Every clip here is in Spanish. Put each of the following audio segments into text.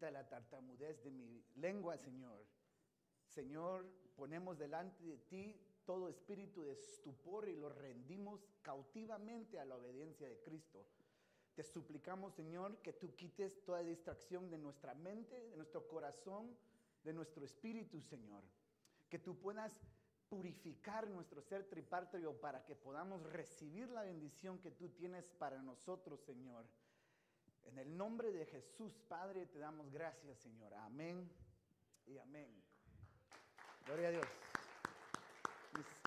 quita la tartamudez de mi lengua, Señor. Señor, ponemos delante de ti todo espíritu de estupor y lo rendimos cautivamente a la obediencia de Cristo. Te suplicamos, Señor, que tú quites toda distracción de nuestra mente, de nuestro corazón, de nuestro espíritu, Señor. Que tú puedas purificar nuestro ser tripárteo para que podamos recibir la bendición que tú tienes para nosotros, Señor. En el nombre de Jesús, Padre, te damos gracias, Señor. Amén y amén. Gloria a Dios.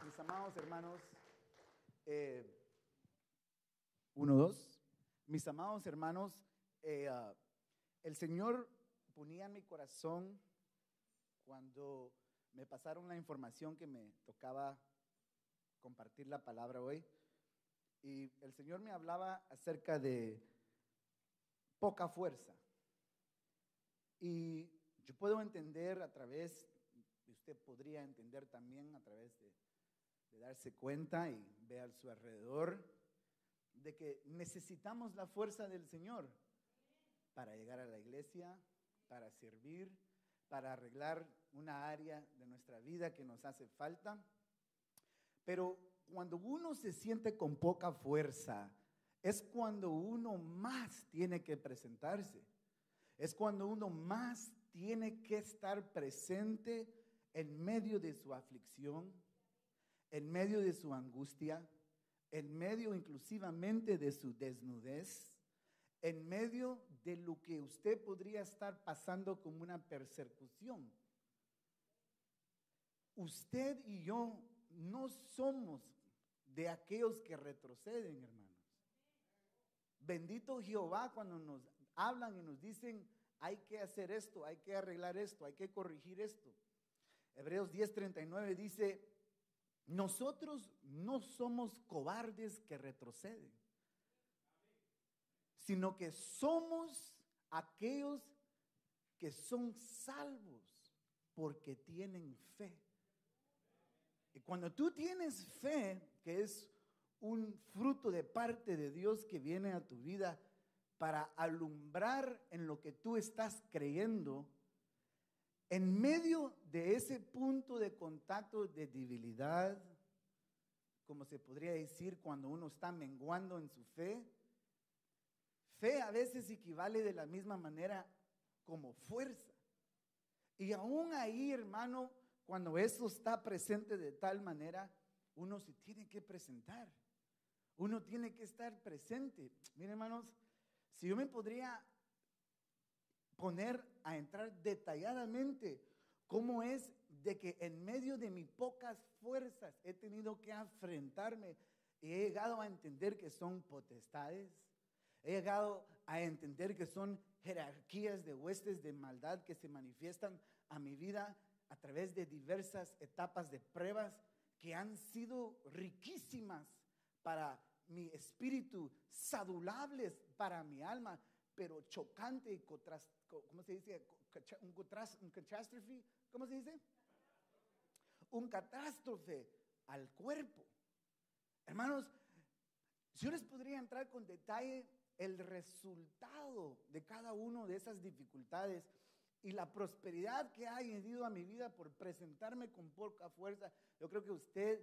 Mis, amados hermanos, eh, uno, dos. Mis amados hermanos, eh, ah, el Señor ponía en mi corazón cuando me pasaron la información que me tocaba compartir la palabra hoy. Y el Señor me hablaba acerca de poca fuerza. Y yo puedo entender a través, usted podría entender también a través de, de darse cuenta y ver a su alrededor, de que necesitamos la fuerza del Señor para llegar a la iglesia, para servir, para arreglar una área de nuestra vida que nos hace falta. Pero cuando uno se siente con poca fuerza, es cuando uno más tiene que presentarse. Es cuando uno más tiene que estar presente en medio de su aflicción, en medio de su angustia, en medio inclusivamente de su desnudez, en medio de lo que usted podría estar pasando como una persecución. Usted y yo no somos de aquellos que retroceden, hermanos. Bendito Jehová cuando nos hablan y nos dicen, hay que hacer esto, hay que arreglar esto, hay que corregir esto. Hebreos 10:39 dice, nosotros no somos cobardes que retroceden, sino que somos aquellos que son salvos porque tienen fe. Y cuando tú tienes fe, que es un fruto de parte de Dios que viene a tu vida para alumbrar en lo que tú estás creyendo, en medio de ese punto de contacto de debilidad, como se podría decir cuando uno está menguando en su fe, fe a veces equivale de la misma manera como fuerza. Y aún ahí, hermano, cuando eso está presente de tal manera, uno se tiene que presentar. Uno tiene que estar presente. Miren, hermanos, si yo me podría poner a entrar detalladamente cómo es de que en medio de mis pocas fuerzas he tenido que enfrentarme y he llegado a entender que son potestades, he llegado a entender que son jerarquías de huestes de maldad que se manifiestan a mi vida a través de diversas etapas de pruebas que han sido riquísimas para mi espíritu, sadulables para mi alma, pero chocante y ¿cómo se dice? Un, un catástrofe, ¿cómo se dice? Un catástrofe al cuerpo. Hermanos, yo les podría entrar con detalle el resultado de cada una de esas dificultades y la prosperidad que ha añadido a mi vida por presentarme con poca fuerza. Yo creo que usted,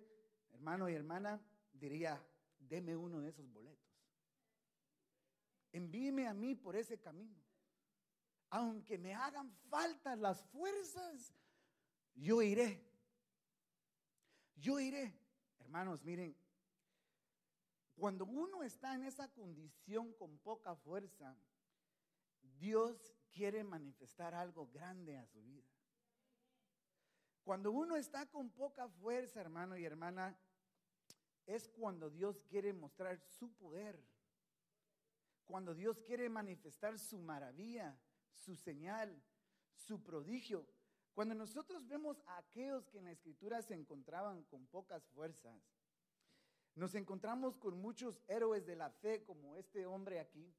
hermano y hermana, diría, deme uno de esos boletos. Envíeme a mí por ese camino. Aunque me hagan falta las fuerzas, yo iré. Yo iré. Hermanos, miren, cuando uno está en esa condición con poca fuerza, Dios quiere manifestar algo grande a su vida. Cuando uno está con poca fuerza, hermano y hermana, es cuando Dios quiere mostrar su poder. Cuando Dios quiere manifestar su maravilla, su señal, su prodigio. Cuando nosotros vemos a aquellos que en la escritura se encontraban con pocas fuerzas, nos encontramos con muchos héroes de la fe como este hombre aquí.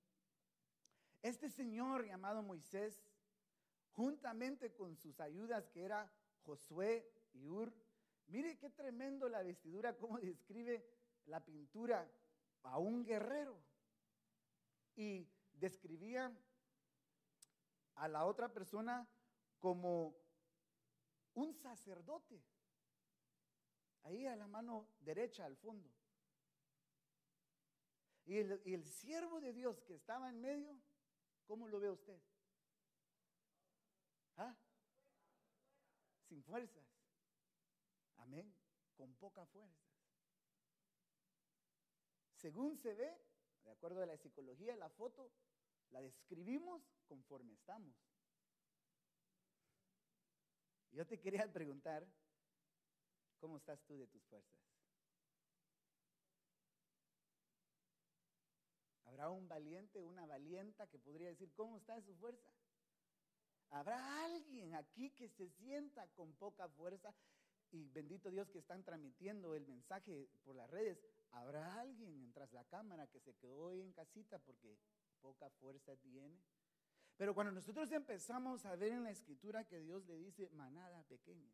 Este señor llamado Moisés, juntamente con sus ayudas que era Josué y Ur, mire qué tremendo la vestidura, cómo describe la pintura a un guerrero. Y describía a la otra persona como un sacerdote. Ahí a la mano derecha al fondo. Y el, y el siervo de Dios que estaba en medio, ¿cómo lo ve usted? ¿Ah? Sin fuerzas. Con pocas fuerzas. Según se ve, de acuerdo a la psicología, la foto la describimos conforme estamos. Yo te quería preguntar, ¿cómo estás tú de tus fuerzas? ¿Habrá un valiente, una valienta que podría decir, ¿cómo está de su fuerza? ¿Habrá alguien aquí que se sienta con poca fuerza? Y bendito Dios que están transmitiendo el mensaje por las redes. ¿Habrá alguien tras la cámara que se quedó hoy en casita porque poca fuerza tiene? Pero cuando nosotros empezamos a ver en la escritura que Dios le dice manada pequeña,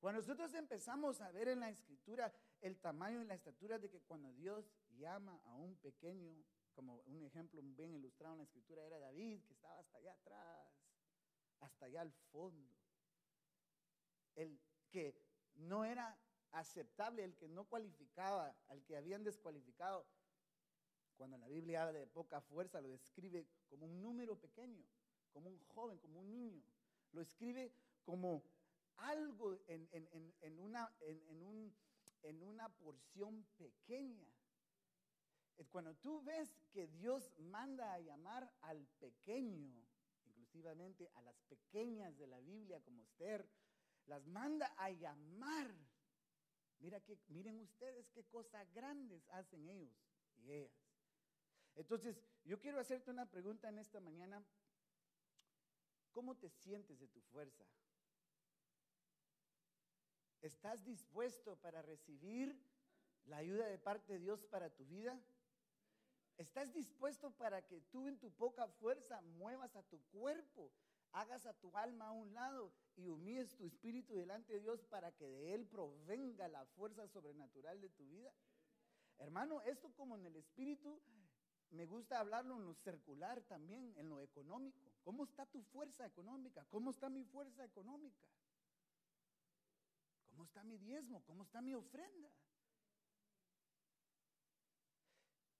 cuando nosotros empezamos a ver en la escritura el tamaño y la estatura de que cuando Dios llama a un pequeño, como un ejemplo bien ilustrado en la escritura era David, que estaba hasta allá atrás, hasta allá al fondo, el que no era aceptable, el que no cualificaba, al que habían descualificado, cuando la Biblia habla de poca fuerza, lo describe como un número pequeño, como un joven, como un niño. Lo escribe como algo en, una, una porción pequeña. Cuando tú ves que Dios manda a llamar al pequeño, inclusivamente a las pequeñas de la Biblia como Esther, las manda a llamar. Mira que, miren ustedes qué cosas grandes hacen ellos y ellas. Entonces, yo quiero hacerte una pregunta en esta mañana. ¿Cómo te sientes de tu fuerza? ¿Estás dispuesto para recibir la ayuda de parte de Dios para tu vida? ¿Estás dispuesto para que tú en tu poca fuerza muevas a tu cuerpo, hagas a tu alma a un lado y humilles tu espíritu delante de Dios para que de Él provenga la fuerza sobrenatural de tu vida? Hermano, esto como en el espíritu, me gusta hablarlo en lo circular también, en lo económico. ¿Cómo está tu fuerza económica? ¿Cómo está mi fuerza económica? ¿Cómo está mi diezmo? ¿Cómo está mi ofrenda?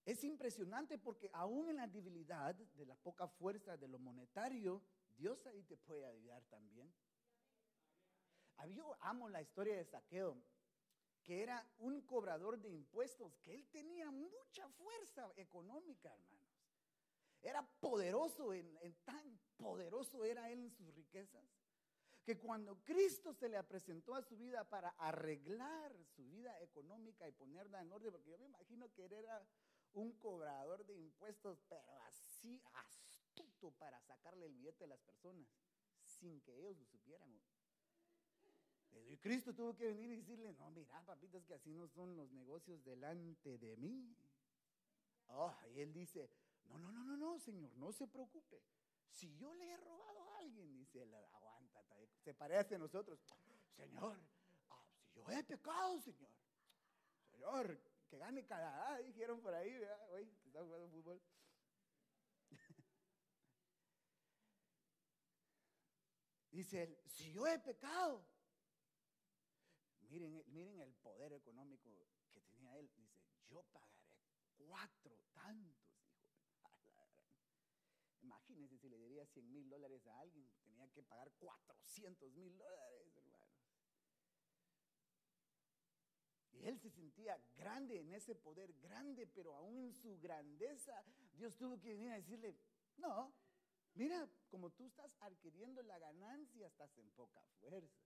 Es impresionante porque aún en la debilidad de la poca fuerza de lo monetario, Dios ahí te puede ayudar también. Yo amo la historia de Saqueo, que era un cobrador de impuestos, que él tenía mucha fuerza económica, hermanos. Era poderoso, en, tan poderoso era él en sus riquezas, que cuando Cristo se le presentó a su vida para arreglar su vida económica y ponerla en orden, porque yo me imagino que él era un cobrador de impuestos, pero así astuto para sacarle el billete a las personas, sin que ellos lo supieran. Y Cristo tuvo que venir y decirle, no, mira, papitas, que así no son los negocios delante de mí. Oh, y él dice, no, no, no, no, no, Señor, no se preocupe. Si yo le he robado a alguien, dice él, aguanta, se parece a nosotros. Señor, ah, si yo he pecado, Señor. Señor, que gane Canadá, dijeron por ahí, hoy que están jugando fútbol. Dice él, si yo he pecado, miren, miren el poder económico que tenía él. Dice, yo pagaré cuatro tantos, Imagínense si le diría 100 mil dólares a alguien, tenía que pagar 400 mil dólares, hermanos. Y él se sentía grande en ese poder, grande, pero aún en su grandeza, Dios tuvo que venir a decirle, no, mira, como tú estás adquiriendo la ganancia, estás en poca fuerza.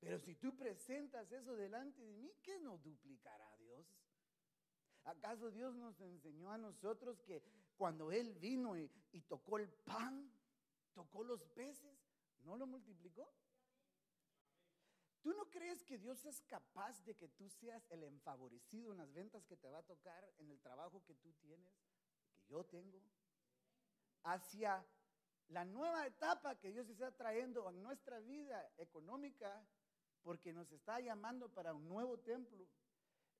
Pero si tú presentas eso delante de mí, ¿qué no duplicará Dios? ¿Acaso Dios nos enseñó a nosotros que cuando Él vino y, tocó el pan, tocó los peces, ¿no lo multiplicó? ¿Tú no crees que Dios es capaz de que tú seas el enfavorecido en las ventas que te va a tocar, en el trabajo que tú tienes, que yo tengo? Hacia la nueva etapa que Dios está trayendo en nuestra vida económica, porque nos está llamando para un nuevo templo.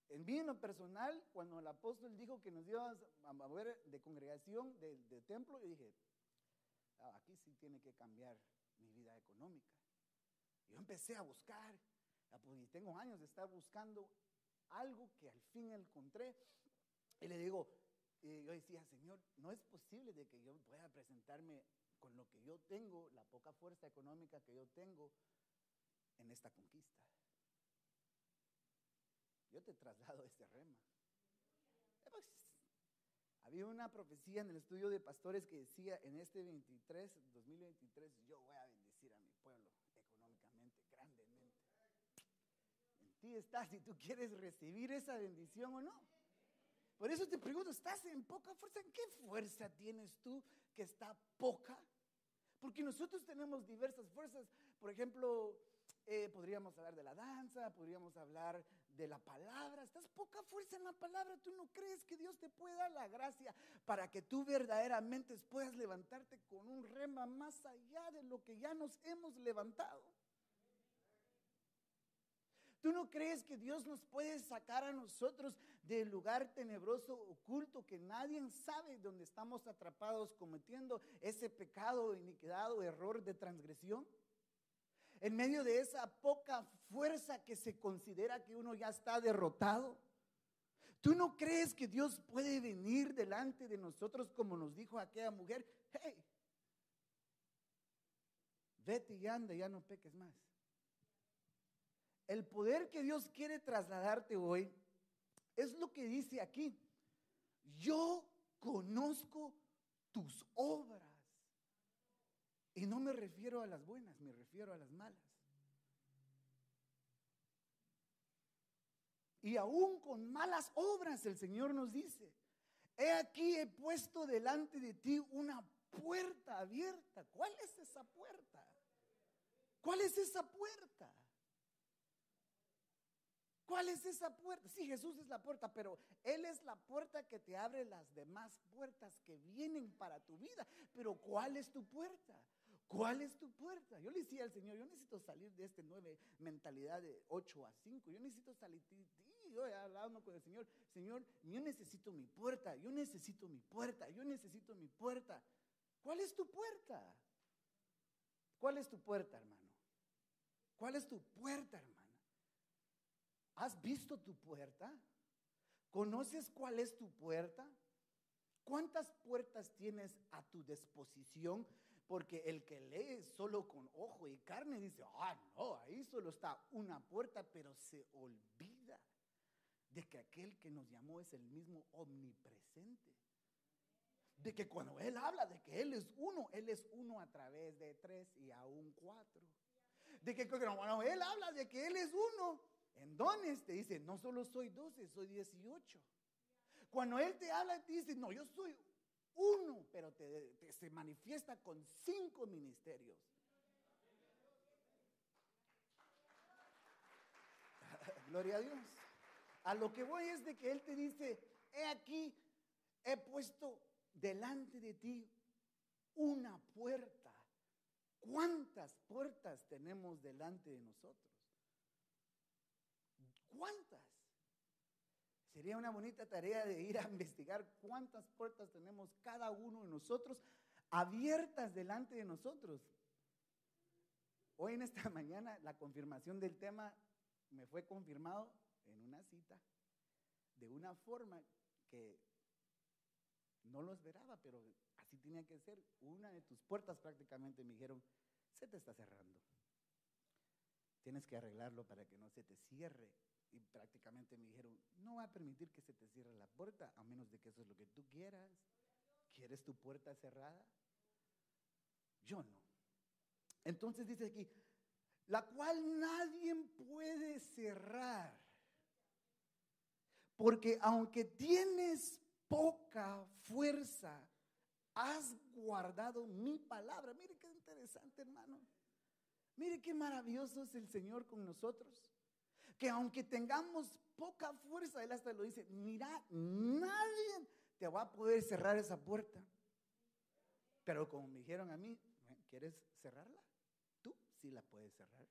En mí, en lo personal, cuando el apóstol dijo que nos íbamos a mover de congregación, de, templo, yo dije, "Ah, aquí sí tiene que cambiar mi vida económica. Yo empecé a buscar, pues, y tengo años de estar buscando algo que al fin encontré. Y le digo, y yo decía, Señor, no es posible de que yo pueda presentarme con lo que yo tengo, la poca fuerza económica que yo tengo en esta conquista. Yo te traslado ese rema. Eh, pues, había una profecía en el estudio de pastores que decía, en este 23, 2023, yo voy a bendecir a mi pueblo económicamente, grandemente. En ti está si tú quieres recibir esa bendición o no. Por eso te pregunto, ¿estás en poca fuerza? ¿En qué fuerza tienes tú que está poca? Porque nosotros tenemos diversas fuerzas. Por ejemplo, eh, podríamos hablar de la danza, podríamos hablar de la palabra. Estás poca fuerza en la palabra. ¿Tú no crees que Dios te puede dar la gracia para que tú verdaderamente puedas levantarte con un rema más allá de lo que ya nos hemos levantado? ¿Tú no crees que Dios nos puede sacar a nosotros del lugar tenebroso, oculto, que nadie sabe donde estamos atrapados cometiendo ese pecado, iniquidad o error de transgresión? En medio de esa poca fuerza que se considera que uno ya está derrotado. ¿Tú no crees que Dios puede venir delante de nosotros como nos dijo aquella mujer? Hey, vete y anda, ya no peques más. El poder que Dios quiere trasladarte hoy es lo que dice aquí. Yo conozco tus obras. Y no me refiero a las buenas, me refiero a las malas. Y aún con malas obras el Señor nos dice, he aquí he puesto delante de ti una puerta abierta. ¿Cuál es esa puerta? ¿Cuál es esa puerta? ¿Cuál es esa puerta? Sí, Jesús es la puerta, pero Él es la puerta que te abre las demás puertas que vienen para tu vida. Pero ¿cuál es tu puerta? ¿Cuál es tu puerta? Yo le decía al Señor, yo necesito salir de este nueve mentalidad de 8 a 5. Yo necesito salir. Y yo he hablado con el Señor, Señor, yo necesito mi puerta, yo necesito mi puerta, yo necesito mi puerta. ¿Cuál es tu puerta? ¿Cuál es tu puerta, hermano? ¿Cuál es tu puerta, hermano? ¿Has visto tu puerta? ¿Conoces cuál es tu puerta? ¿Cuántas puertas tienes a tu disposición? Porque el que lee solo con ojo y carne dice, ah, no, ahí solo está una puerta, pero se olvida de que aquel que nos llamó es el mismo omnipresente. De que cuando Él habla de que Él es uno, Él es uno a través de tres y aún cuatro. De que cuando Él habla de que Él es uno, en dones te dice, no solo soy 12, soy 18. Cuando Él te habla, te dice, no, yo soy uno, pero te, se manifiesta con cinco ministerios. Gloria a Dios. A lo que voy es de que Él te dice, he aquí, he puesto delante de ti una puerta. ¿Cuántas puertas tenemos delante de nosotros? ¿Cuántas? Sería una bonita tarea de ir a investigar cuántas puertas tenemos cada uno de nosotros abiertas delante de nosotros. Hoy en esta mañana la confirmación del tema me fue confirmado en una cita de una forma que no lo esperaba, pero así tenía que ser. Una de tus puertas prácticamente me dijeron, se te está cerrando. Tienes que arreglarlo para que no se te cierre. Y prácticamente me dijeron, no va a permitir que se te cierre la puerta, a menos de que eso es lo que tú quieras. ¿Quieres tu puerta cerrada? Yo no. Entonces dice aquí, la cual nadie puede cerrar. Porque aunque tienes poca fuerza, has guardado mi palabra. Mire qué interesante, hermano. Mire qué maravilloso es el Señor con nosotros. Que aunque tengamos poca fuerza, Él hasta lo dice, mira, nadie te va a poder cerrar esa puerta. Pero como me dijeron a mí, ¿quieres cerrarla? Tú sí la puedes cerrar.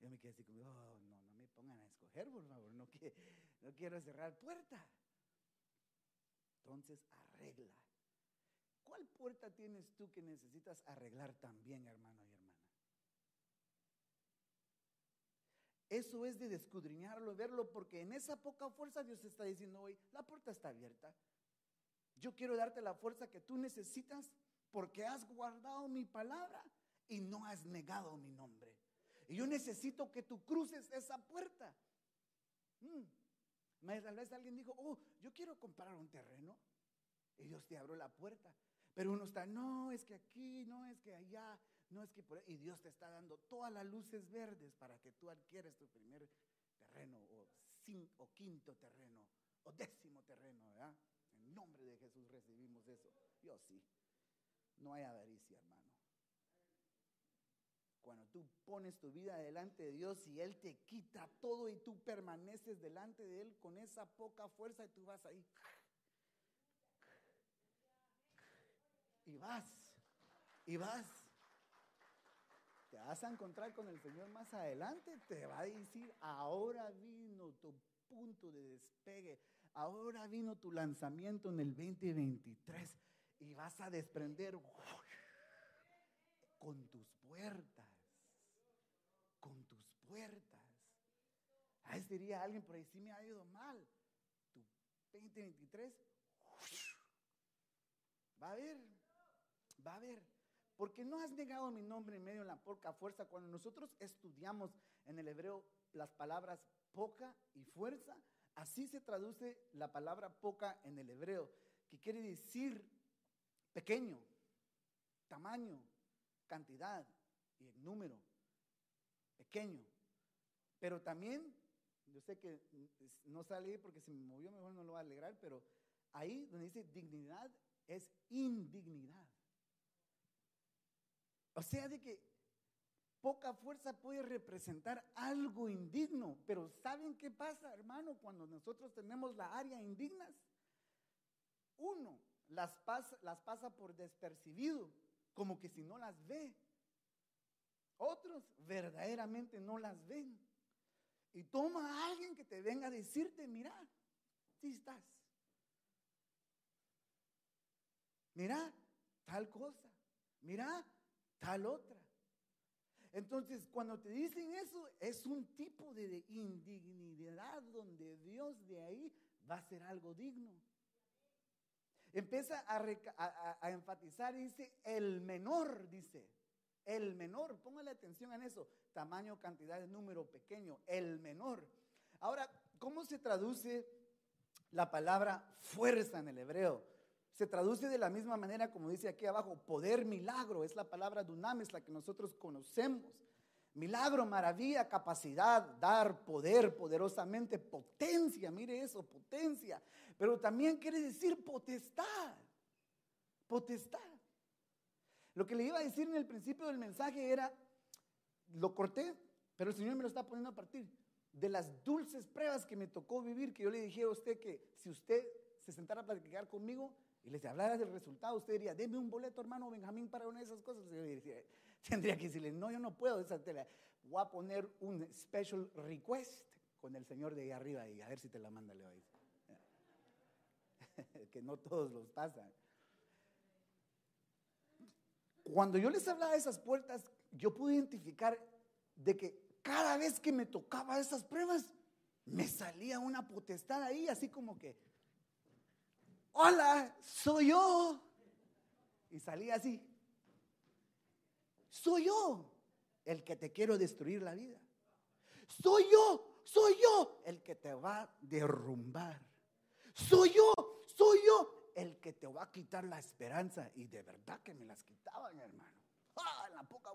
Yo me quedé así como, oh, no, no me pongan a escoger, por favor, no, que, no quiero cerrar puerta. Entonces, arregla. ¿Cuál puerta tienes tú que necesitas arreglar también, hermano hermana? Eso es de descudriñarlo, verlo, porque en esa poca fuerza Dios está diciendo hoy, la puerta está abierta. Yo quiero darte la fuerza que tú necesitas porque has guardado mi palabra y no has negado mi nombre. Y yo necesito que tú cruces esa puerta. Mm. Tal vez alguien dijo, oh, yo quiero comprar un terreno. Y Dios te abrió la puerta. Pero uno está, no, es que aquí, no, es que allá, no es que por. Y Dios te está dando todas las luces verdes para que tú adquieras tu primer terreno, o, cinco, o quinto terreno, o décimo terreno, ¿verdad? En nombre de Jesús recibimos eso. Yo sí. No hay avaricia, hermano. Cuando tú pones tu vida delante de Dios y Él te quita todo y tú permaneces delante de Él con esa poca fuerza y tú vas ahí. Y vas, y vas. Vas a encontrar con el Señor más adelante, te va a decir, ahora vino tu punto de despegue, ahora vino tu lanzamiento en el 2023 y vas a desprender con tus puertas, con tus puertas. Ahí diría alguien por ahí, sí me ha ido mal. Tu 2023 va a ver, va a ver. Porque no has negado mi nombre en medio de la poca fuerza. Cuando nosotros estudiamos en el hebreo las palabras poca y fuerza, así se traduce la palabra poca en el hebreo, que quiere decir pequeño, tamaño, cantidad y número, pequeño. Pero también, yo sé que no sale porque se me movió, mejor no lo va a alegrar, pero ahí donde dice dignidad es indignidad. O sea, de que poca fuerza puede representar algo indigno, pero ¿saben qué pasa, hermano, cuando nosotros tenemos la área indignas? Uno, las pasa, las pasa por despercibido, como que si no las ve. Otros verdaderamente no las ven. Y toma a alguien que te venga a decirte, mira, si estás. Mira, tal cosa. Mira, tal otra. Entonces, cuando te dicen eso, es un tipo de indignidad donde Dios de ahí va a ser algo digno. Empieza a, enfatizar y dice, el menor, dice, el menor, póngale atención en eso, tamaño, cantidad, número pequeño, el menor. Ahora, ¿cómo se traduce la palabra fuerza en el hebreo? Se traduce de la misma manera como dice aquí abajo, poder, milagro, es la palabra dunamis, la que nosotros conocemos. Milagro, maravilla, capacidad, dar poder poderosamente, potencia, mire eso, potencia. Pero también quiere decir potestad, potestad. Lo que le iba a decir en el principio del mensaje era, lo corté, pero el Señor me lo está poniendo a partir de las dulces pruebas que me tocó vivir, que yo le dije a usted que si usted se sentara a platicar conmigo y les hablara del resultado, usted diría, deme un boleto, hermano Benjamín, para una de esas cosas. diría, tendría que decirle, no, yo no puedo, esa tela. voy a poner un special request con el Señor de ahí arriba y a ver si te la manda, le decir. que no todos los pasan. Cuando yo les hablaba de esas puertas, yo pude identificar de que cada vez que me tocaba esas pruebas, me salía una potestad ahí, así como que, hola, soy yo. Y salía así, soy yo el que te quiero destruir la vida. Soy yo, soy yo el que te va a derrumbar. Soy yo, soy yo el que te va a quitar la esperanza. Y de verdad que me las quitaban, hermano. Ah, en la poca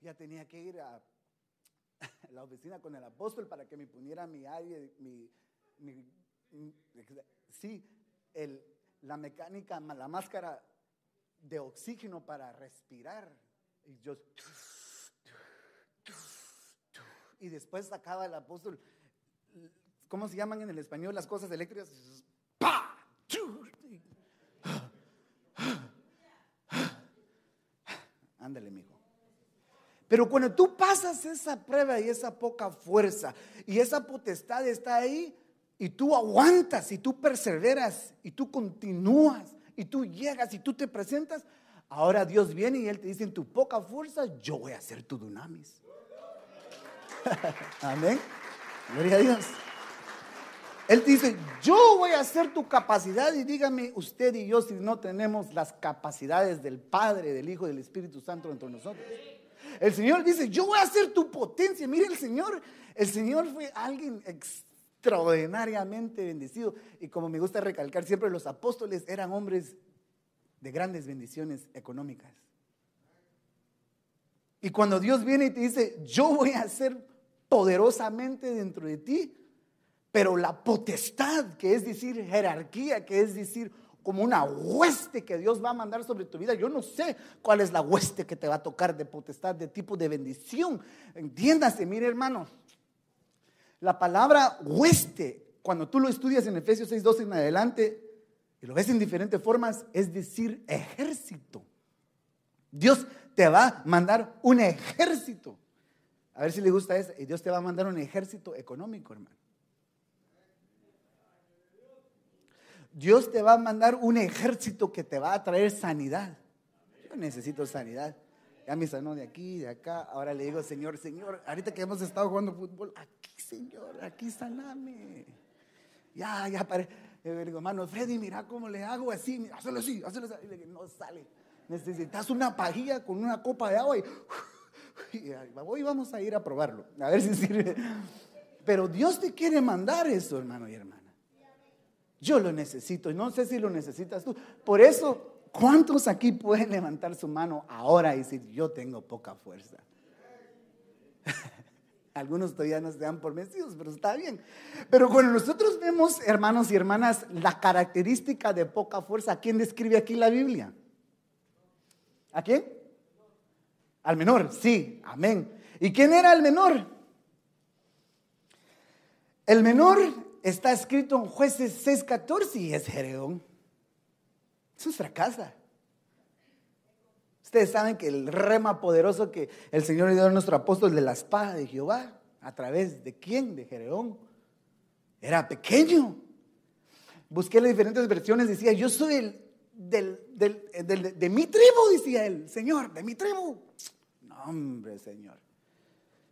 ya tenía que ir a la oficina con el apóstol para que me poniera mi aire, mi, sí, el, la mecánica, la máscara de oxígeno para respirar. Y yo, y después sacaba el apóstol, ¿cómo se llaman en el español las cosas eléctricas? Pero cuando tú pasas esa prueba y esa poca fuerza y esa potestad está ahí y tú aguantas y tú perseveras y tú continúas y tú llegas y tú te presentas, ahora Dios viene y Él te dice en tu poca fuerza, yo voy a hacer tu dunamis. Amén. Gloria a Dios. Él dice, yo voy a hacer tu capacidad y dígame usted y yo si no tenemos las capacidades del Padre, del Hijo y del Espíritu Santo entre nosotros. El Señor dice, yo voy a hacer tu potencia. Mire el Señor, el Señor fue alguien extraordinariamente bendecido. Y como me gusta recalcar siempre, los apóstoles eran hombres de grandes bendiciones económicas. Y cuando Dios viene y te dice, yo voy a hacer poderosamente dentro de ti, pero la potestad, que es decir, jerarquía, que es decir, como una hueste que Dios va a mandar sobre tu vida. Yo no sé cuál es la hueste que te va a tocar de potestad, de tipo de bendición. Entiéndase, mire hermano, la palabra hueste, cuando tú lo estudias en Efesios 6.12 en adelante, y lo ves en diferentes formas, es decir, ejército. Dios te va a mandar un ejército. A ver si le gusta eso. Y Dios te va a mandar un ejército económico, hermano. Dios te va a mandar un ejército que te va a traer sanidad. Yo necesito sanidad. Ya me sanó de aquí, de acá. Ahora le digo, Señor, Señor, ahorita que hemos estado jugando fútbol, aquí, Señor, aquí saname. Ya, ya, pare. Le digo, hermano, Freddy, mira cómo le hago así, hazlo así, hazlo así. Y no sale. Necesitas una pajilla con una copa de agua y hoy vamos a ir a probarlo, a ver si sirve. Pero Dios te quiere mandar eso, hermano y hermana. Yo lo necesito y no sé si lo necesitas tú. Por eso, ¿cuántos aquí pueden levantar su mano ahora y decir, yo tengo poca fuerza? Algunos todavía no se dan por vencidos, pero está bien. Pero cuando nosotros vemos, hermanos y hermanas, la característica de poca fuerza, quién describe aquí la Biblia? ¿A quién? Al menor, sí, amén. ¿Y quién era el menor? El menor está escrito en jueces 6.14 y es Gereón. Es nuestra casa. Ustedes saben que el rema poderoso que el Señor le dio a nuestro apóstol de la espada de Jehová, ¿a través de quién? De Gereón. Era pequeño. Busqué las diferentes versiones, decía, yo soy el, del, de mi tribu, decía él, Señor, de mi tribu. No, hombre, Señor.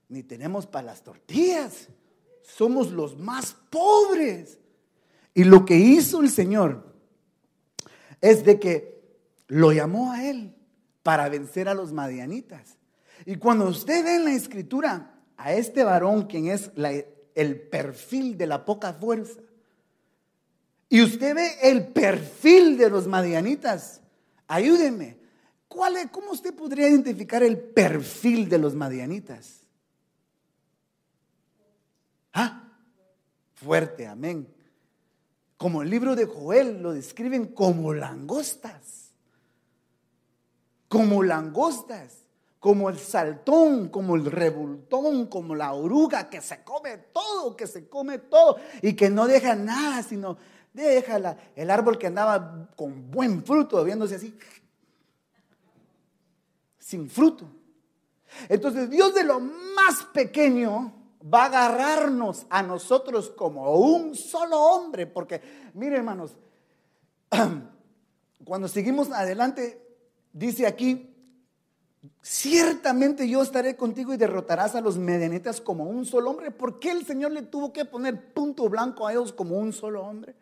Ni tenemos para las tortillas somos los más pobres. Y lo que hizo el Señor es de que lo llamó a él para vencer a los madianitas. Y cuando usted ve en la escritura a este varón, quien es el perfil de la poca fuerza, y usted ve el perfil de los madianitas, ayúdeme. ¿Cuál es, ¿Cómo usted podría identificar el perfil de los madianitas? Ah, fuerte, amén. Como el libro de Joel lo describen como langostas. Como langostas, como el saltón, como el revoltón, como la oruga que se come todo, que se come todo y que no deja nada, sino deja el árbol que andaba con buen fruto, viéndose así, sin fruto. Entonces Dios de lo más pequeño va a agarrarnos a nosotros como un solo hombre, porque mire hermanos, cuando seguimos adelante, dice aquí, ciertamente yo estaré contigo y derrotarás a los medianitas como un solo hombre. ¿Por qué el Señor le tuvo que poner punto blanco a ellos como un solo hombre?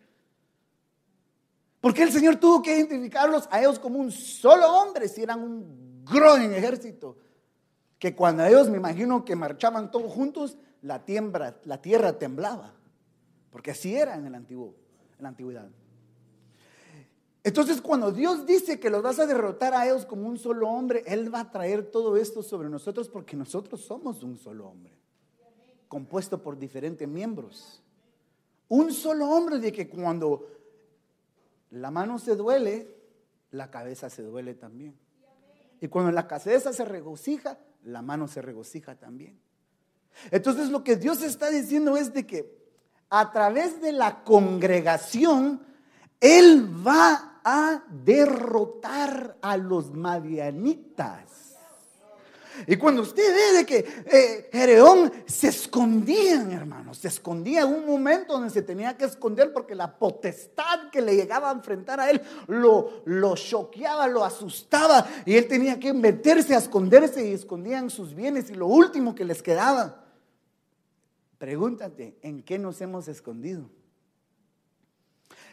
¿Por qué el Señor tuvo que identificarlos a ellos como un solo hombre si eran un gran ejército? Que cuando ellos me imagino que marchaban todos juntos, la, la tierra temblaba, porque así era en, el antiguo, en la antigüedad. Entonces cuando Dios dice que los vas a derrotar a ellos como un solo hombre, Él va a traer todo esto sobre nosotros porque nosotros somos un solo hombre, compuesto por diferentes miembros. Un solo hombre de que cuando la mano se duele, la cabeza se duele también. Y cuando la cabeza se regocija, la mano se regocija también. Entonces lo que Dios está diciendo es de que a través de la congregación, Él va a derrotar a los madianitas. Y cuando usted ve de que eh, se escondía, hermanos, se escondía en un momento donde se tenía que esconder porque la potestad que le llegaba a enfrentar a él lo, lo choqueaba, lo asustaba y él tenía que meterse a esconderse y escondían sus bienes y lo último que les quedaba. Pregúntate, ¿en qué nos hemos escondido?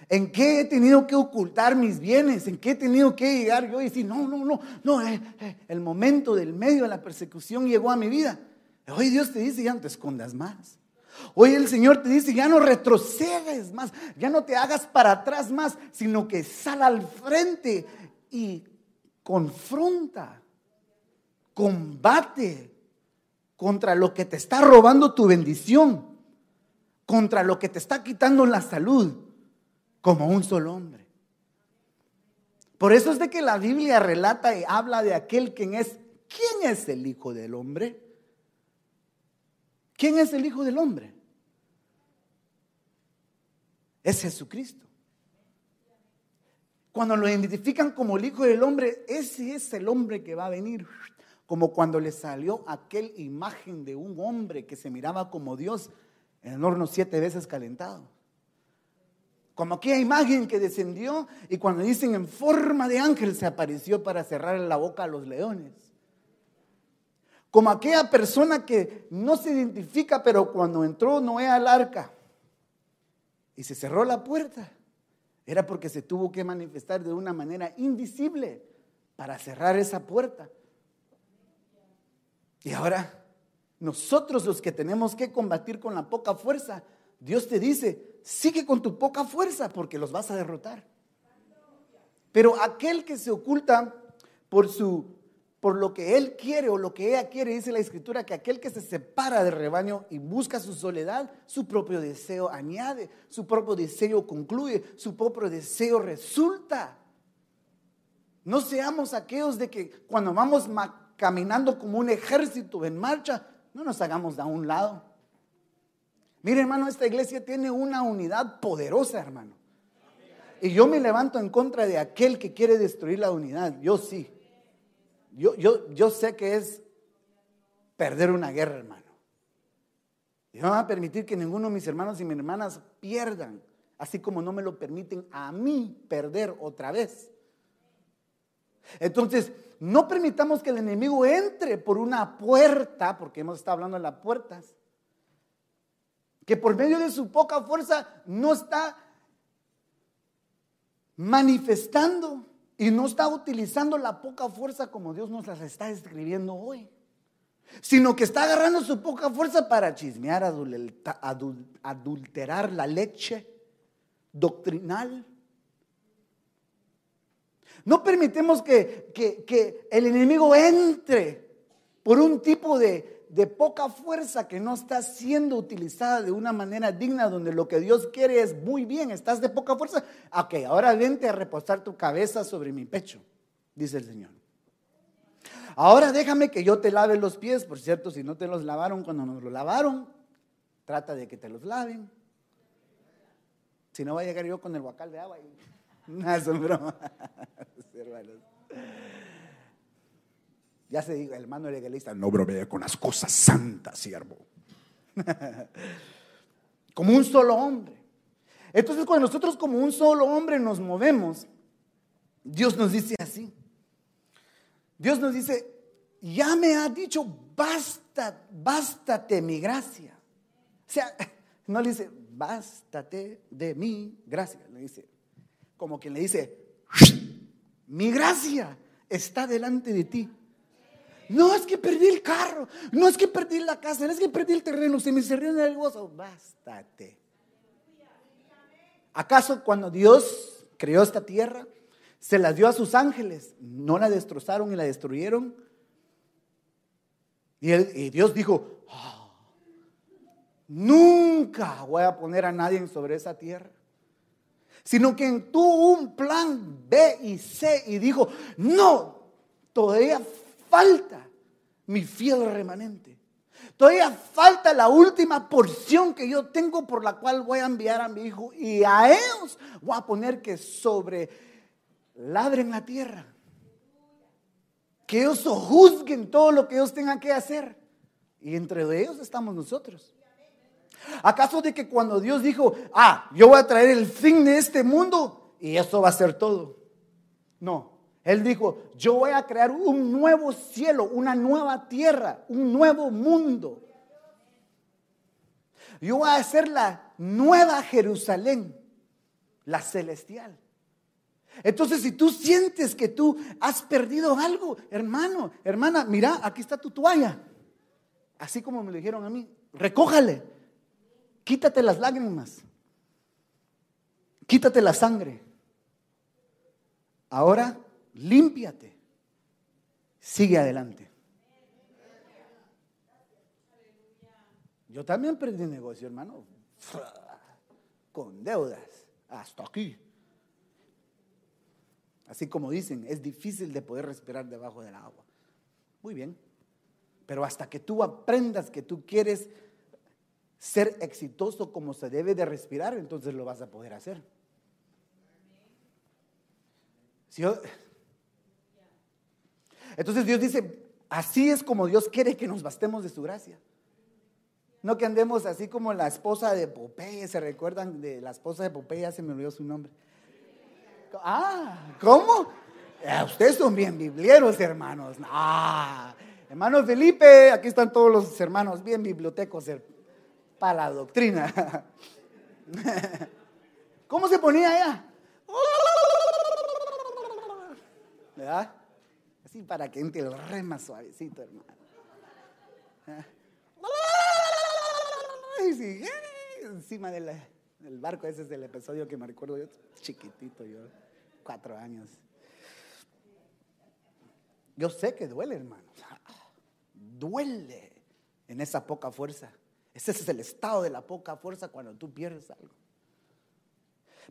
¿En qué he tenido que ocultar mis bienes? ¿En qué he tenido que llegar yo y decir, no, no, no, no, eh, eh, el momento del medio de la persecución llegó a mi vida? Hoy Dios te dice, ya no te escondas más. Hoy el Señor te dice, ya no retrocedes más, ya no te hagas para atrás más, sino que sal al frente y confronta, combate contra lo que te está robando tu bendición, contra lo que te está quitando la salud como un solo hombre. Por eso es de que la Biblia relata y habla de aquel quien es, ¿quién es el Hijo del Hombre? ¿Quién es el Hijo del Hombre? Es Jesucristo. Cuando lo identifican como el Hijo del Hombre, ese es el hombre que va a venir. Como cuando le salió aquel imagen de un hombre que se miraba como Dios en el horno siete veces calentado. Como aquella imagen que descendió y cuando dicen en forma de ángel se apareció para cerrar la boca a los leones. Como aquella persona que no se identifica, pero cuando entró Noé al arca y se cerró la puerta, era porque se tuvo que manifestar de una manera invisible para cerrar esa puerta. Y ahora, nosotros los que tenemos que combatir con la poca fuerza, Dios te dice, sigue con tu poca fuerza porque los vas a derrotar. Pero aquel que se oculta por su por lo que él quiere o lo que ella quiere, dice la escritura, que aquel que se separa del rebaño y busca su soledad, su propio deseo añade, su propio deseo concluye, su propio deseo resulta. No seamos aquellos de que cuando vamos caminando como un ejército en marcha, no nos hagamos de un lado. Mire, hermano, esta iglesia tiene una unidad poderosa, hermano. Y yo me levanto en contra de aquel que quiere destruir la unidad. Yo sí. Yo, yo, yo sé que es perder una guerra, hermano. Y no va a permitir que ninguno de mis hermanos y mis hermanas pierdan, así como no me lo permiten a mí perder otra vez. Entonces, no permitamos que el enemigo entre por una puerta, porque hemos estado hablando de las puertas, que por medio de su poca fuerza no está manifestando y no está utilizando la poca fuerza como Dios nos las está escribiendo hoy, sino que está agarrando su poca fuerza para chismear, adulterar la leche doctrinal. No permitemos que, que el enemigo entre por un tipo de, de poca fuerza que no está siendo utilizada de una manera digna, donde lo que Dios quiere es muy bien, estás de poca fuerza. Ok, ahora vente a reposar tu cabeza sobre mi pecho, dice el Señor. Ahora déjame que yo te lave los pies, por cierto, si no te los lavaron cuando nos los lavaron, trata de que te los laven. Si no va a llegar yo con el guacal de agua y... No, broma. Ya se el hermano legalista, no bromea con las cosas santas, siervo. como un solo hombre. Entonces, cuando nosotros como un solo hombre nos movemos, Dios nos dice así. Dios nos dice, ya me ha dicho, basta, bástate mi gracia. O sea, no le dice, bástate de mi gracia. Le dice, como quien le dice, mi gracia está delante de ti. No es que perdí el carro, no es que perdí la casa, no es que perdí el terreno, se me cerró en el gozo. Bástate. ¿Acaso cuando Dios creó esta tierra, se la dio a sus ángeles, no la destrozaron y la destruyeron? Y, Dios dijo, ah, nunca voy a poner a nadie sobre esa tierra sino que tuvo un plan B y C y dijo, no, todavía falta mi fiel remanente. Todavía falta la última porción que yo tengo por la cual voy a enviar a mi hijo y a ellos voy a poner que sobre ladren la tierra. que ellos juzguen todo lo que ellos tengan que hacer. Y entre ellos estamos nosotros. ¿Acaso de que cuando Dios dijo, ah, yo voy a traer el fin de este mundo y eso va a ser todo? No, Él dijo, yo voy a crear un nuevo cielo, una nueva tierra, un nuevo mundo. Yo voy a hacer la nueva Jerusalén, la celestial. Entonces, si tú sientes que tú has perdido algo, hermano, hermana, mira, aquí está tu toalla. Así como me lo dijeron a mí, recójale, quítate las lágrimas, quítate la sangre. Ahora, límpiate, sigue adelante. Yo también perdí negocio, hermano, con deudas, hasta aquí. Así como dicen, es difícil de poder respirar debajo del agua. Muy bien. Pero hasta que tú aprendas que tú quieres ser exitoso como se debe de respirar, entonces lo vas a poder hacer. Entonces Dios dice, así es como Dios quiere que nos bastemos de su gracia. No que andemos así como la esposa de Popeye, ¿se recuerdan de la esposa de Popeye? Ya se me olvidó su nombre. Ah, ¿cómo? Eh, ustedes son bien biblieros, hermanos. Ah, hermano Felipe, aquí están todos los hermanos bien bibliotecos para la doctrina. ¿Cómo se ponía ella? ¿Verdad? Así para que entre el re más suavecito, hermano. encima del barco, ese es el episodio que me recuerdo yo, chiquitito yo cuatro años. Yo sé que duele, hermano. Duele en esa poca fuerza. Ese es el estado de la poca fuerza cuando tú pierdes algo.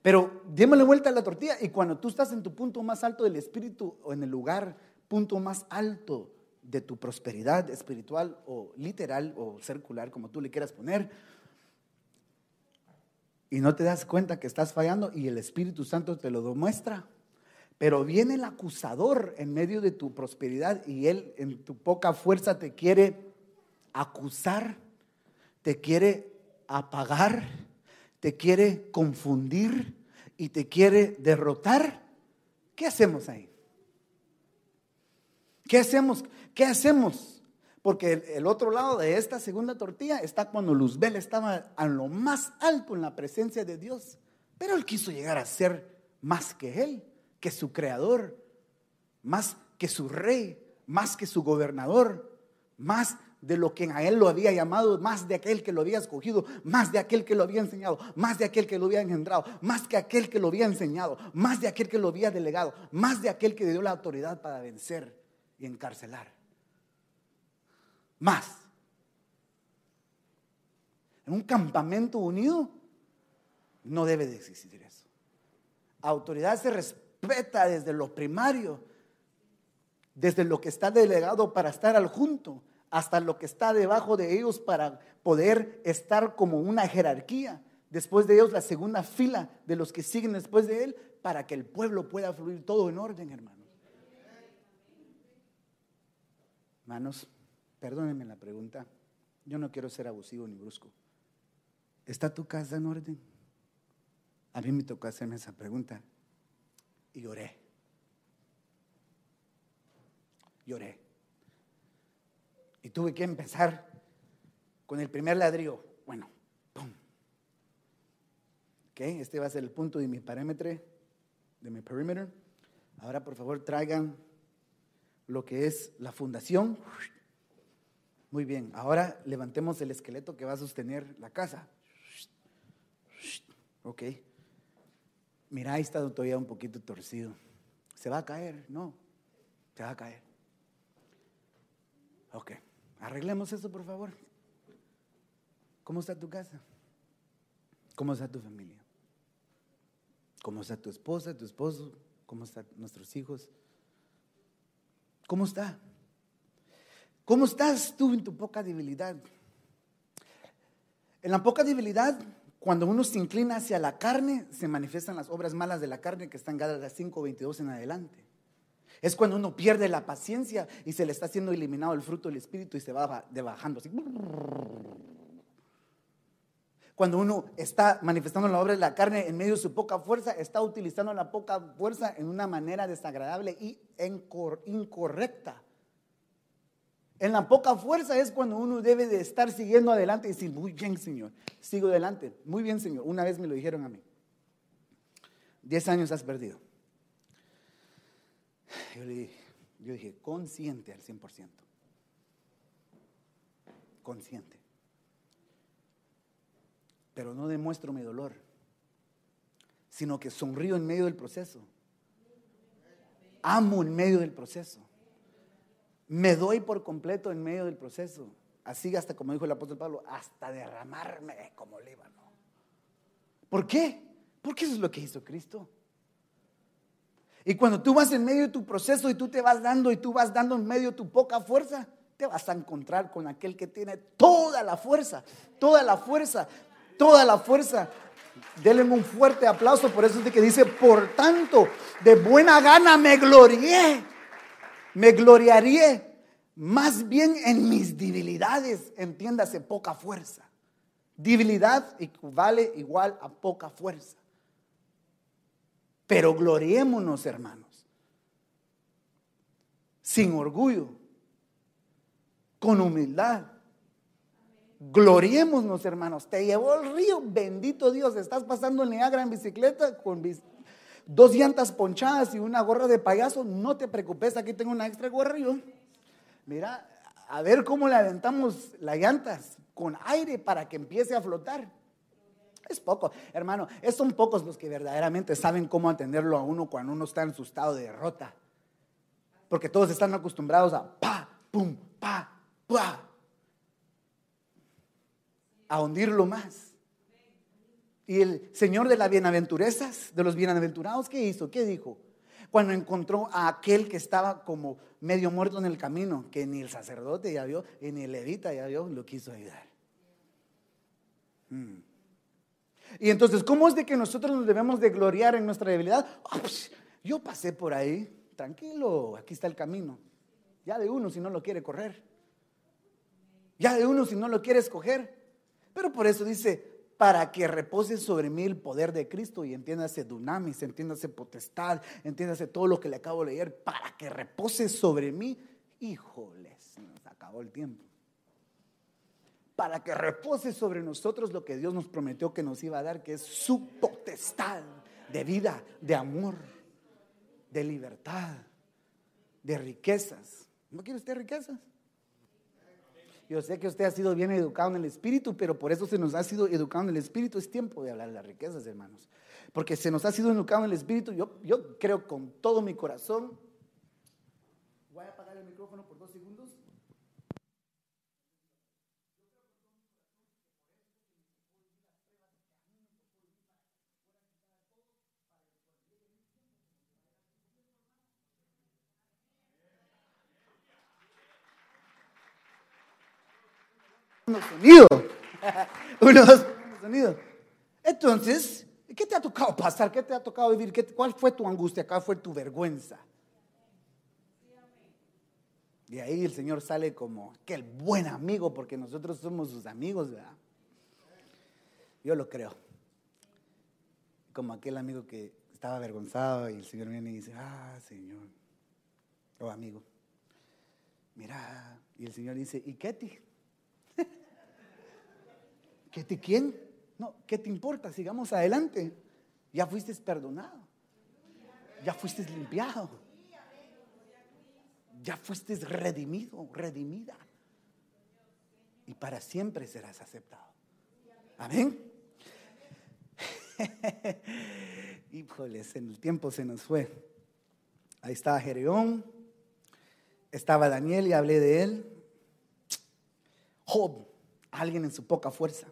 Pero démosle vuelta a la tortilla y cuando tú estás en tu punto más alto del espíritu o en el lugar, punto más alto de tu prosperidad espiritual o literal o circular, como tú le quieras poner, y no te das cuenta que estás fallando y el Espíritu Santo te lo demuestra. Pero viene el acusador en medio de tu prosperidad y él en tu poca fuerza te quiere acusar, te quiere apagar, te quiere confundir y te quiere derrotar. ¿Qué hacemos ahí? ¿Qué hacemos? ¿Qué hacemos? Porque el, otro lado de esta segunda tortilla está cuando Luzbel estaba a lo más alto en la presencia de Dios. Pero él quiso llegar a ser más que él, que su creador, más que su rey, más que su gobernador, más de lo que a él lo había llamado, más de aquel que lo había escogido, más de aquel que lo había enseñado, más de aquel que lo había engendrado, más que aquel que lo había enseñado, más de aquel que lo había delegado, más de aquel que le dio la autoridad para vencer y encarcelar más. En un campamento unido no debe de existir eso. Autoridad se respeta desde lo primario, desde lo que está delegado para estar al junto, hasta lo que está debajo de ellos para poder estar como una jerarquía. Después de ellos la segunda fila de los que siguen después de él para que el pueblo pueda fluir todo en orden, hermanos. Hermanos, Perdónenme la pregunta. Yo no quiero ser abusivo ni brusco. ¿Está tu casa en orden? A mí me tocó hacerme esa pregunta y lloré. Lloré. Y tuve que empezar con el primer ladrillo. Bueno, ¡pum! Ok, este va a ser el punto de mi parámetro, de mi perímetro. Ahora, por favor, traigan lo que es la fundación. Muy bien, ahora levantemos el esqueleto que va a sostener la casa. Ok. Mira, ahí está todavía un poquito torcido. ¿Se va a caer? No, se va a caer. Ok, arreglemos eso por favor. ¿Cómo está tu casa? ¿Cómo está tu familia? ¿Cómo está tu esposa, tu esposo? ¿Cómo están nuestros hijos? ¿Cómo está? ¿Cómo estás tú en tu poca debilidad? En la poca debilidad, cuando uno se inclina hacia la carne, se manifiestan las obras malas de la carne que están Gálatas 5, 22 en adelante. Es cuando uno pierde la paciencia y se le está haciendo eliminado el fruto del Espíritu y se va de bajando así. Cuando uno está manifestando la obra de la carne en medio de su poca fuerza, está utilizando la poca fuerza en una manera desagradable y incorrecta. En la poca fuerza es cuando uno debe de estar siguiendo adelante y decir, muy bien, Señor, sigo adelante. Muy bien, Señor. Una vez me lo dijeron a mí. Diez años has perdido. Yo, le dije, yo dije, consciente al 100%. Consciente. Pero no demuestro mi dolor, sino que sonrío en medio del proceso. Amo en medio del proceso. Me doy por completo en medio del proceso. Así hasta como dijo el apóstol Pablo, hasta derramarme como Líbano. ¿Por qué? Porque eso es lo que hizo Cristo. Y cuando tú vas en medio de tu proceso y tú te vas dando y tú vas dando en medio de tu poca fuerza, te vas a encontrar con aquel que tiene toda la fuerza, toda la fuerza, toda la fuerza. Denle un fuerte aplauso por eso es de que dice, por tanto, de buena gana me glorié, me gloriaré más bien en mis debilidades, entiéndase, poca fuerza. Debilidad equivale igual a poca fuerza. Pero gloriémonos, hermanos, sin orgullo, con humildad. Gloriémonos, hermanos. Te llevó el río, bendito Dios. Estás pasando en Niagara en bicicleta con dos llantas ponchadas y una gorra de payaso. No te preocupes, aquí tengo una extra gorra. Mira, a ver cómo le aventamos las llantas con aire para que empiece a flotar. Es poco, hermano. Son pocos los que verdaderamente saben cómo atenderlo a uno cuando uno está en su estado de derrota. Porque todos están acostumbrados a pa, pum, pa, pa. A hundirlo más. Y el Señor de las bienaventurezas, de los bienaventurados, ¿qué hizo? ¿Qué dijo? Cuando encontró a aquel que estaba como medio muerto en el camino, que ni el sacerdote ya vio, ni el levita ya vio, lo quiso ayudar. Hmm. Y entonces, ¿cómo es de que nosotros nos debemos de gloriar en nuestra debilidad? Ah, pues, yo pasé por ahí, tranquilo, aquí está el camino. Ya de uno si no lo quiere correr. Ya de uno si no lo quiere escoger. Pero por eso dice, para que repose sobre mí el poder de Cristo y entiéndase dunamis, entiéndase potestad, entiéndase todo lo que le acabo de leer, para que repose sobre mí. Híjoles, nos acabó el tiempo para que repose sobre nosotros lo que Dios nos prometió que nos iba a dar, que es su potestad de vida, de amor, de libertad, de riquezas. ¿No quiere usted riquezas? Yo sé que usted ha sido bien educado en el Espíritu, pero por eso se nos ha sido educado en el Espíritu. Es tiempo de hablar de las riquezas, hermanos. Porque se nos ha sido educado en el Espíritu. Yo, yo creo con todo mi corazón. Voy a apagar el micrófono por dos segundos. Sonido. Uno, dos, sonido. Entonces, ¿qué te ha tocado pasar? ¿Qué te ha tocado vivir? ¿Qué, ¿Cuál fue tu angustia? ¿Cuál fue tu vergüenza? Y ahí el Señor sale como que el buen amigo, porque nosotros somos sus amigos, ¿verdad? Yo lo creo. Como aquel amigo que estaba avergonzado y el Señor viene y dice, ah, Señor, oh amigo, mira, y el Señor dice, ¿y te? ¿Qué te quién? No, ¿qué te importa? Sigamos adelante. Ya fuiste perdonado. Ya fuiste limpiado. Ya fuiste redimido, redimida. Y para siempre serás aceptado. Amén. Híjoles, en el tiempo se nos fue. Ahí estaba Gereón, estaba Daniel y hablé de él. Job, alguien en su poca fuerza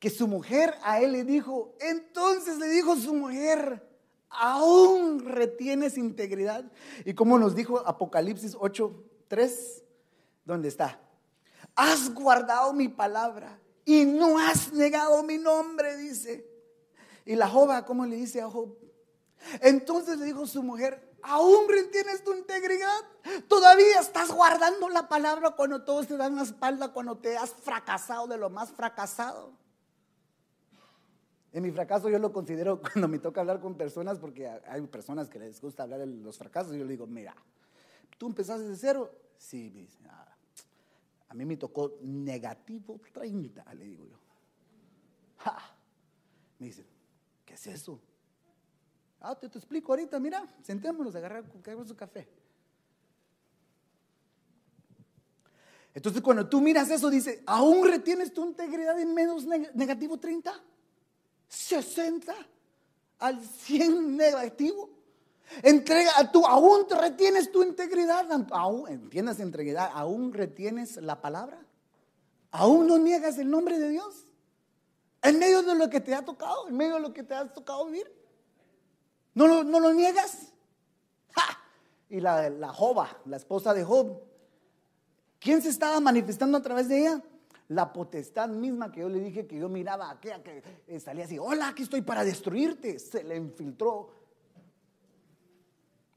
que su mujer a él le dijo, entonces le dijo su mujer, aún retienes integridad. Y como nos dijo Apocalipsis 8, 3, ¿dónde está? Has guardado mi palabra y no has negado mi nombre, dice. Y la jova, ¿cómo le dice a Job? Entonces le dijo su mujer, Aún retienes tu integridad. Todavía estás guardando la palabra cuando todos te dan la espalda, cuando te has fracasado de lo más fracasado. En mi fracaso yo lo considero cuando me toca hablar con personas, porque hay personas que les gusta hablar de los fracasos, yo le digo, mira, tú empezaste de cero. Sí, me dice, ah, a mí me tocó negativo 30, le digo yo. Me dice, ¿qué es eso? Ah, te, explico ahorita, mira, sentémonos, agarrar su café. Entonces cuando tú miras eso, dice, ¿aún retienes tu integridad en menos negativo 30? ¿60? ¿Al 100 negativo? Entrega, tú aún retienes tu integridad, aún entiendes integridad, aún retienes la palabra, aún no niegas el nombre de Dios, en medio de lo que te ha tocado, en medio de lo que te ha tocado vivir. ¿No lo, no lo niegas? Y la, la la esposa de Job, ¿quién se estaba manifestando a través de ella? La potestad misma que yo le dije que yo miraba aquella que eh, salía así, hola, aquí estoy para destruirte. Se le infiltró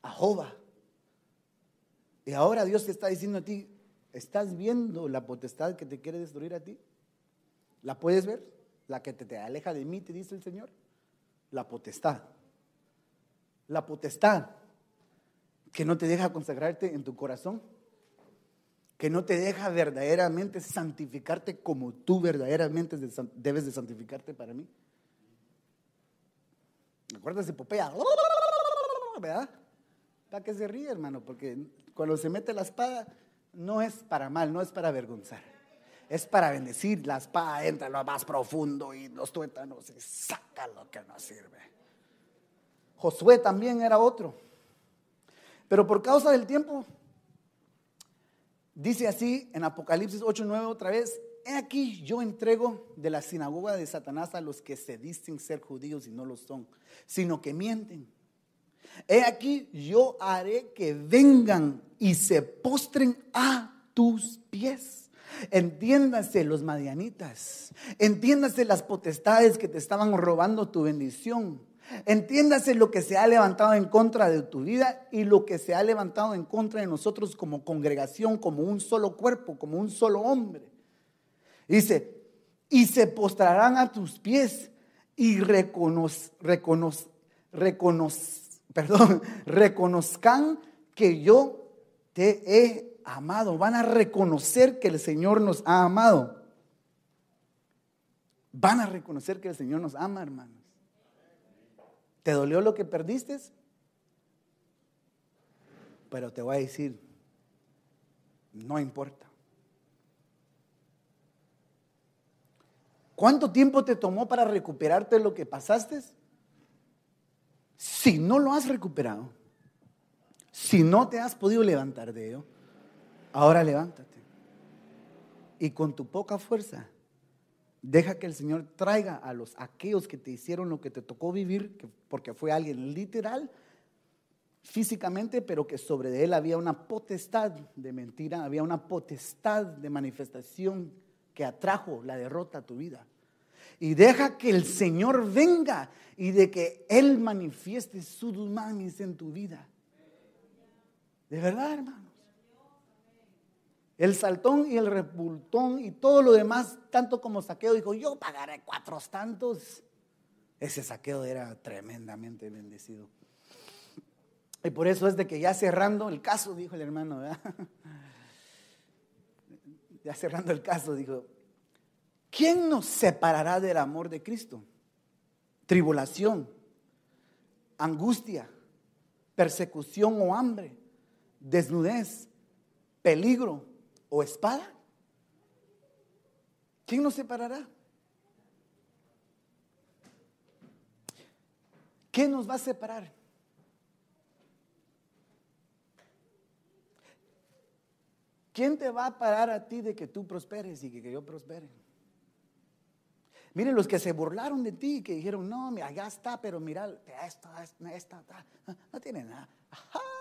a Joba. Y ahora Dios te está diciendo a ti, ¿estás viendo la potestad que te quiere destruir a ti? ¿La puedes ver? La que te, te aleja de mí, te dice el Señor. La potestad la potestad que no te deja consagrarte en tu corazón, que no te deja verdaderamente santificarte como tú verdaderamente debes de santificarte para mí. ¿Me acuerdas de Popea? ¿Verdad? ¿Para qué se ríe, hermano? Porque cuando se mete la espada no es para mal, no es para avergonzar. Es para bendecir. La espada entra en lo más profundo y los tuétanos y saca lo que no sirve. Josué también era otro. Pero por causa del tiempo, dice así en Apocalipsis 8:9 otra vez, he aquí yo entrego de la sinagoga de Satanás a los que se dicen ser judíos y no lo son, sino que mienten. He aquí yo haré que vengan y se postren a tus pies. Entiéndase los madianitas, entiéndase las potestades que te estaban robando tu bendición. Entiéndase lo que se ha levantado en contra de tu vida y lo que se ha levantado en contra de nosotros como congregación, como un solo cuerpo, como un solo hombre. Dice, y se postrarán a tus pies y perdón, reconozcan que yo te he amado. Van a reconocer que el Señor nos ha amado. Van a reconocer que el Señor nos ama, hermano. ¿Te dolió lo que perdiste? Pero te voy a decir, no importa. ¿Cuánto tiempo te tomó para recuperarte lo que pasaste? Si no lo has recuperado, si no te has podido levantar de ello, ahora levántate. Y con tu poca fuerza, Deja que el Señor traiga a los aquellos que te hicieron lo que te tocó vivir, porque fue alguien literal, físicamente, pero que sobre él había una potestad de mentira, había una potestad de manifestación que atrajo la derrota a tu vida. Y deja que el Señor venga y de que Él manifieste su dunamis en tu vida. De verdad, hermano. El saltón y el repultón y todo lo demás, tanto como saqueo, dijo, yo pagaré cuatro tantos. Ese saqueo era tremendamente bendecido. Y por eso es de que ya cerrando el caso, dijo el hermano, ya cerrando el caso, dijo, ¿quién nos separará del amor de Cristo? Tribulación, angustia, persecución o hambre, desnudez, peligro o espada? ¿Quién nos separará? ¿Qué nos va a separar? ¿Quién te va a parar a ti de que tú prosperes y que, yo prospere? Miren los que se burlaron de ti, que dijeron, no, allá está, pero mira, esto, esta, no tiene nada chay,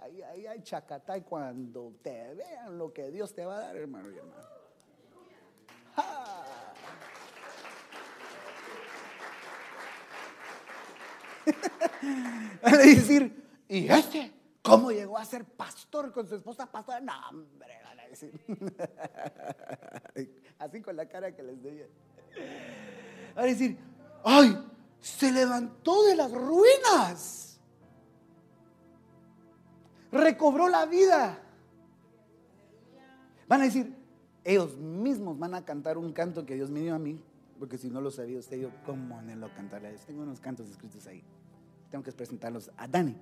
ay, ay, chacatay, cuando te vean lo que Dios te va a dar, hermano y hermano. a decir, ¿y este? ¿Cómo llegó a ser pastor con su esposa pastora? No, hombre, van a decir. Así con la cara que les doy. Van a decir, ay, se levantó de las ruinas. Recobró la vida. Van a decir, ellos mismos van a cantar un canto que Dios me dio a mí, porque si no lo sabía usted, yo, ¿cómo anhelo cantarles? Tengo unos cantos escritos ahí. Tengo que presentarlos a Dani.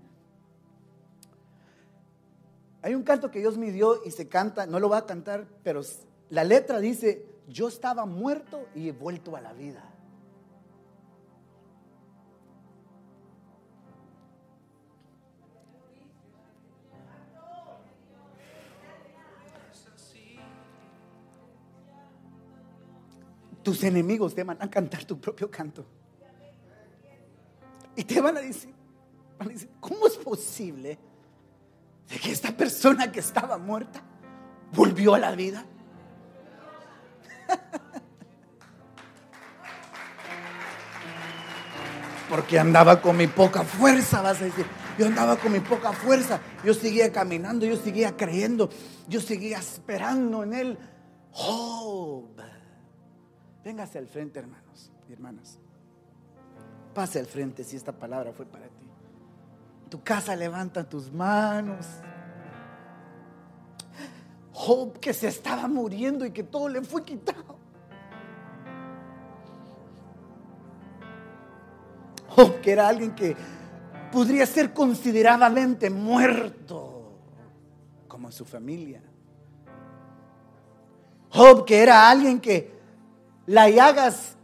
Hay un canto que Dios me dio y se canta, no lo voy a cantar, pero la letra dice, yo estaba muerto y he vuelto a la vida. Tus enemigos te van a cantar tu propio canto. Y te van a decir, ¿cómo es posible? que esta persona que estaba muerta volvió a la vida. Porque andaba con mi poca fuerza, vas a decir. Yo andaba con mi poca fuerza. Yo seguía caminando, yo seguía creyendo, yo seguía esperando en él. Job. Véngase al frente, hermanos y hermanas. Pase al frente si esta palabra fue para ti tu casa levanta tus manos. Job que se estaba muriendo y que todo le fue quitado. Job que era alguien que podría ser consideradamente muerto, como su familia. Job que era alguien que las llagas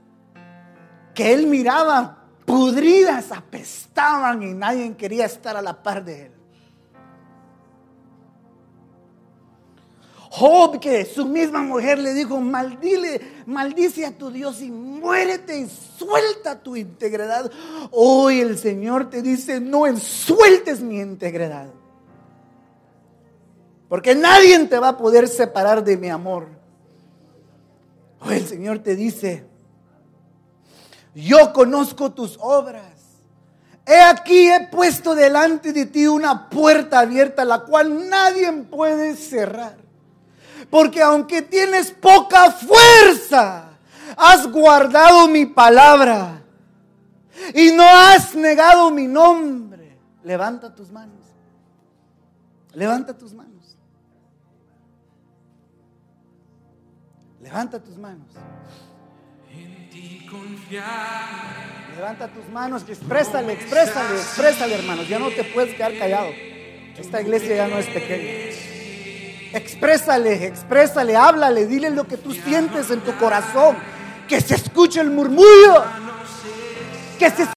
que él miraba pudridas, apestaban y nadie quería estar a la par de él. Job, que su misma mujer le dijo, maldice a tu Dios y muérete y suelta tu integridad. Hoy el Señor te dice, no sueltes mi integridad. Porque nadie te va a poder separar de mi amor. Hoy el Señor te dice, yo conozco tus obras. He aquí he puesto delante de ti una puerta abierta, la cual nadie puede cerrar. Porque aunque tienes poca fuerza, has guardado mi palabra y no has negado mi nombre. Levanta tus manos. Levanta tus manos. Levanta tus manos. Levanta tus manos, exprésale, exprésale, exprésale, hermanos. Ya no te puedes quedar callado. Esta iglesia ya no es pequeña. Exprésale, exprésale, háblale, dile lo que tú sientes en tu corazón. Que se escuche el murmullo. Que se